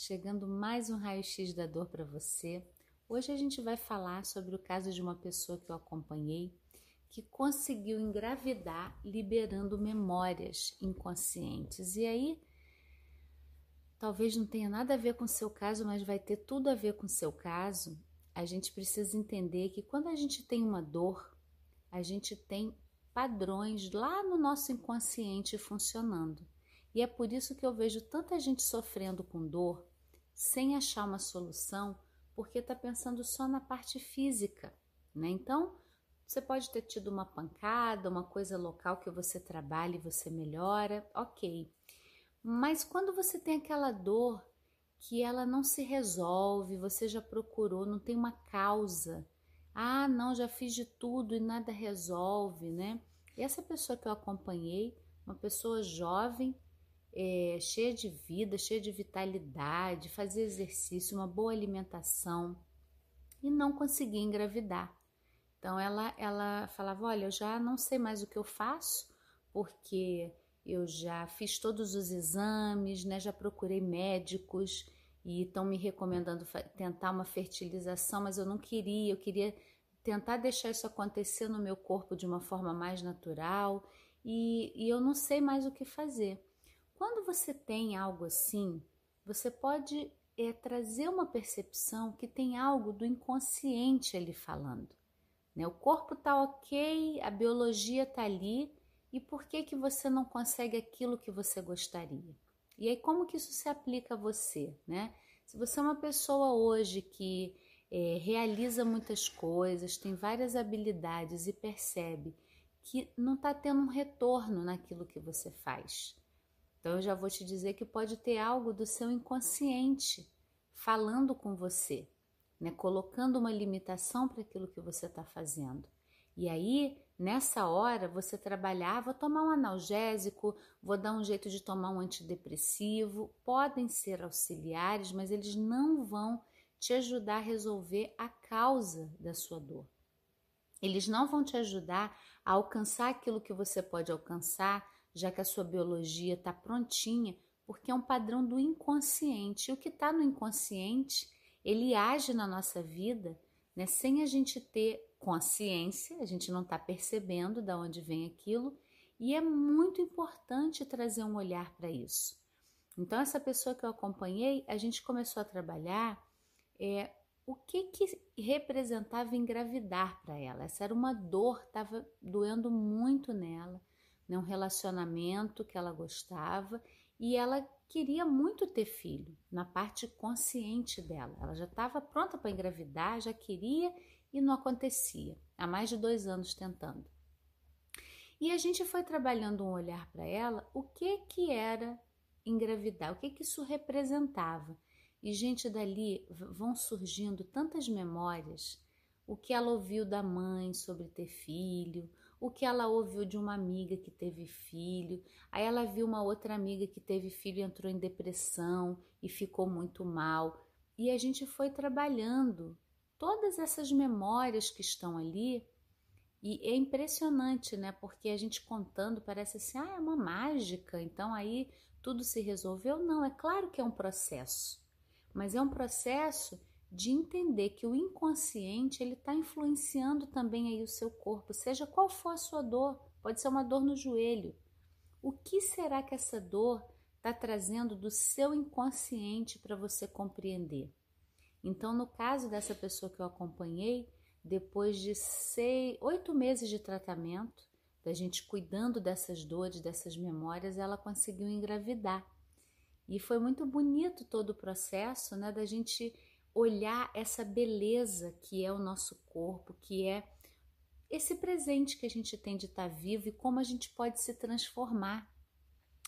chegando mais um raio-x da dor para você. Hoje a gente vai falar sobre o caso de uma pessoa que eu acompanhei que conseguiu engravidar liberando memórias inconscientes. E aí, talvez não tenha nada a ver com o seu caso, mas vai ter tudo a ver com o seu caso. A gente precisa entender que quando a gente tem uma dor, a gente tem padrões lá no nosso inconsciente funcionando. E é por isso que eu vejo tanta gente sofrendo com dor sem achar uma solução, porque está pensando só na parte física, né? Então, você pode ter tido uma pancada, uma coisa local que você trabalha e você melhora, ok. Mas quando você tem aquela dor que ela não se resolve, você já procurou, não tem uma causa. Ah, não, já fiz de tudo e nada resolve, né? E essa pessoa que eu acompanhei, uma pessoa jovem, é, cheia de vida, cheia de vitalidade, fazia exercício, uma boa alimentação e não conseguia engravidar. Então ela, ela falava: Olha, eu já não sei mais o que eu faço, porque eu já fiz todos os exames, né, já procurei médicos e estão me recomendando tentar uma fertilização, mas eu não queria, eu queria tentar deixar isso acontecer no meu corpo de uma forma mais natural e, e eu não sei mais o que fazer. Quando você tem algo assim, você pode é, trazer uma percepção que tem algo do inconsciente ali falando. Né? O corpo está ok, a biologia está ali, e por que, que você não consegue aquilo que você gostaria? E aí, como que isso se aplica a você? Né? Se você é uma pessoa hoje que é, realiza muitas coisas, tem várias habilidades e percebe que não está tendo um retorno naquilo que você faz, então eu já vou te dizer que pode ter algo do seu inconsciente falando com você, né? colocando uma limitação para aquilo que você está fazendo. E aí, nessa hora, você trabalhar, vou tomar um analgésico, vou dar um jeito de tomar um antidepressivo, podem ser auxiliares, mas eles não vão te ajudar a resolver a causa da sua dor. Eles não vão te ajudar a alcançar aquilo que você pode alcançar, já que a sua biologia está prontinha, porque é um padrão do inconsciente. E o que está no inconsciente, ele age na nossa vida né, sem a gente ter consciência, a gente não está percebendo de onde vem aquilo, e é muito importante trazer um olhar para isso. Então, essa pessoa que eu acompanhei, a gente começou a trabalhar é, o que, que representava engravidar para ela. Essa era uma dor, estava doendo muito nela né, um relacionamento que ela gostava e ela queria muito ter filho, na parte consciente dela. Ela já estava pronta para engravidar, já queria e não acontecia. Há mais de dois anos tentando. E a gente foi trabalhando um olhar para ela, o que que era engravidar, o que que isso representava. E gente dali vão surgindo tantas memórias, o que ela ouviu da mãe sobre ter filho, o que ela ouviu de uma amiga que teve filho, aí ela viu uma outra amiga que teve filho e entrou em depressão e ficou muito mal. E a gente foi trabalhando todas essas memórias que estão ali. E é impressionante, né? Porque a gente contando parece assim, ah, é uma mágica, então aí tudo se resolveu. Não, é claro que é um processo, mas é um processo de entender que o inconsciente ele está influenciando também aí o seu corpo, seja qual for a sua dor, pode ser uma dor no joelho. O que será que essa dor está trazendo do seu inconsciente para você compreender? Então, no caso dessa pessoa que eu acompanhei, depois de seis, oito meses de tratamento, da gente cuidando dessas dores, dessas memórias, ela conseguiu engravidar. E foi muito bonito todo o processo, né, da gente olhar essa beleza que é o nosso corpo, que é esse presente que a gente tem de estar vivo e como a gente pode se transformar.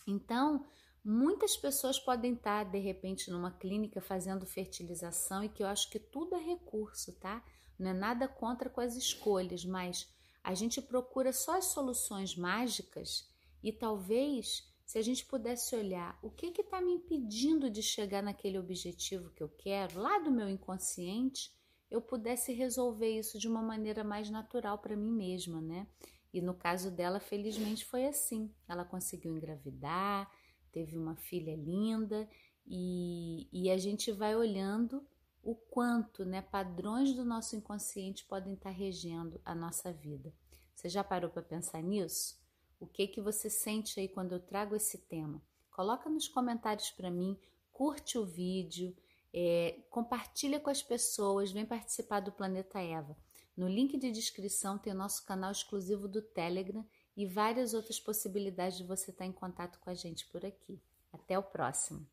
Então, muitas pessoas podem estar de repente numa clínica fazendo fertilização e que eu acho que tudo é recurso, tá? Não é nada contra com as escolhas, mas a gente procura só as soluções mágicas e talvez se a gente pudesse olhar o que está me impedindo de chegar naquele objetivo que eu quero, lá do meu inconsciente, eu pudesse resolver isso de uma maneira mais natural para mim mesma, né? E no caso dela, felizmente foi assim. Ela conseguiu engravidar, teve uma filha linda e, e a gente vai olhando o quanto né, padrões do nosso inconsciente podem estar regendo a nossa vida. Você já parou para pensar nisso? O que que você sente aí quando eu trago esse tema? Coloca nos comentários para mim, curte o vídeo, é, compartilha com as pessoas, vem participar do Planeta Eva. No link de descrição tem o nosso canal exclusivo do Telegram e várias outras possibilidades de você estar em contato com a gente por aqui. Até o próximo!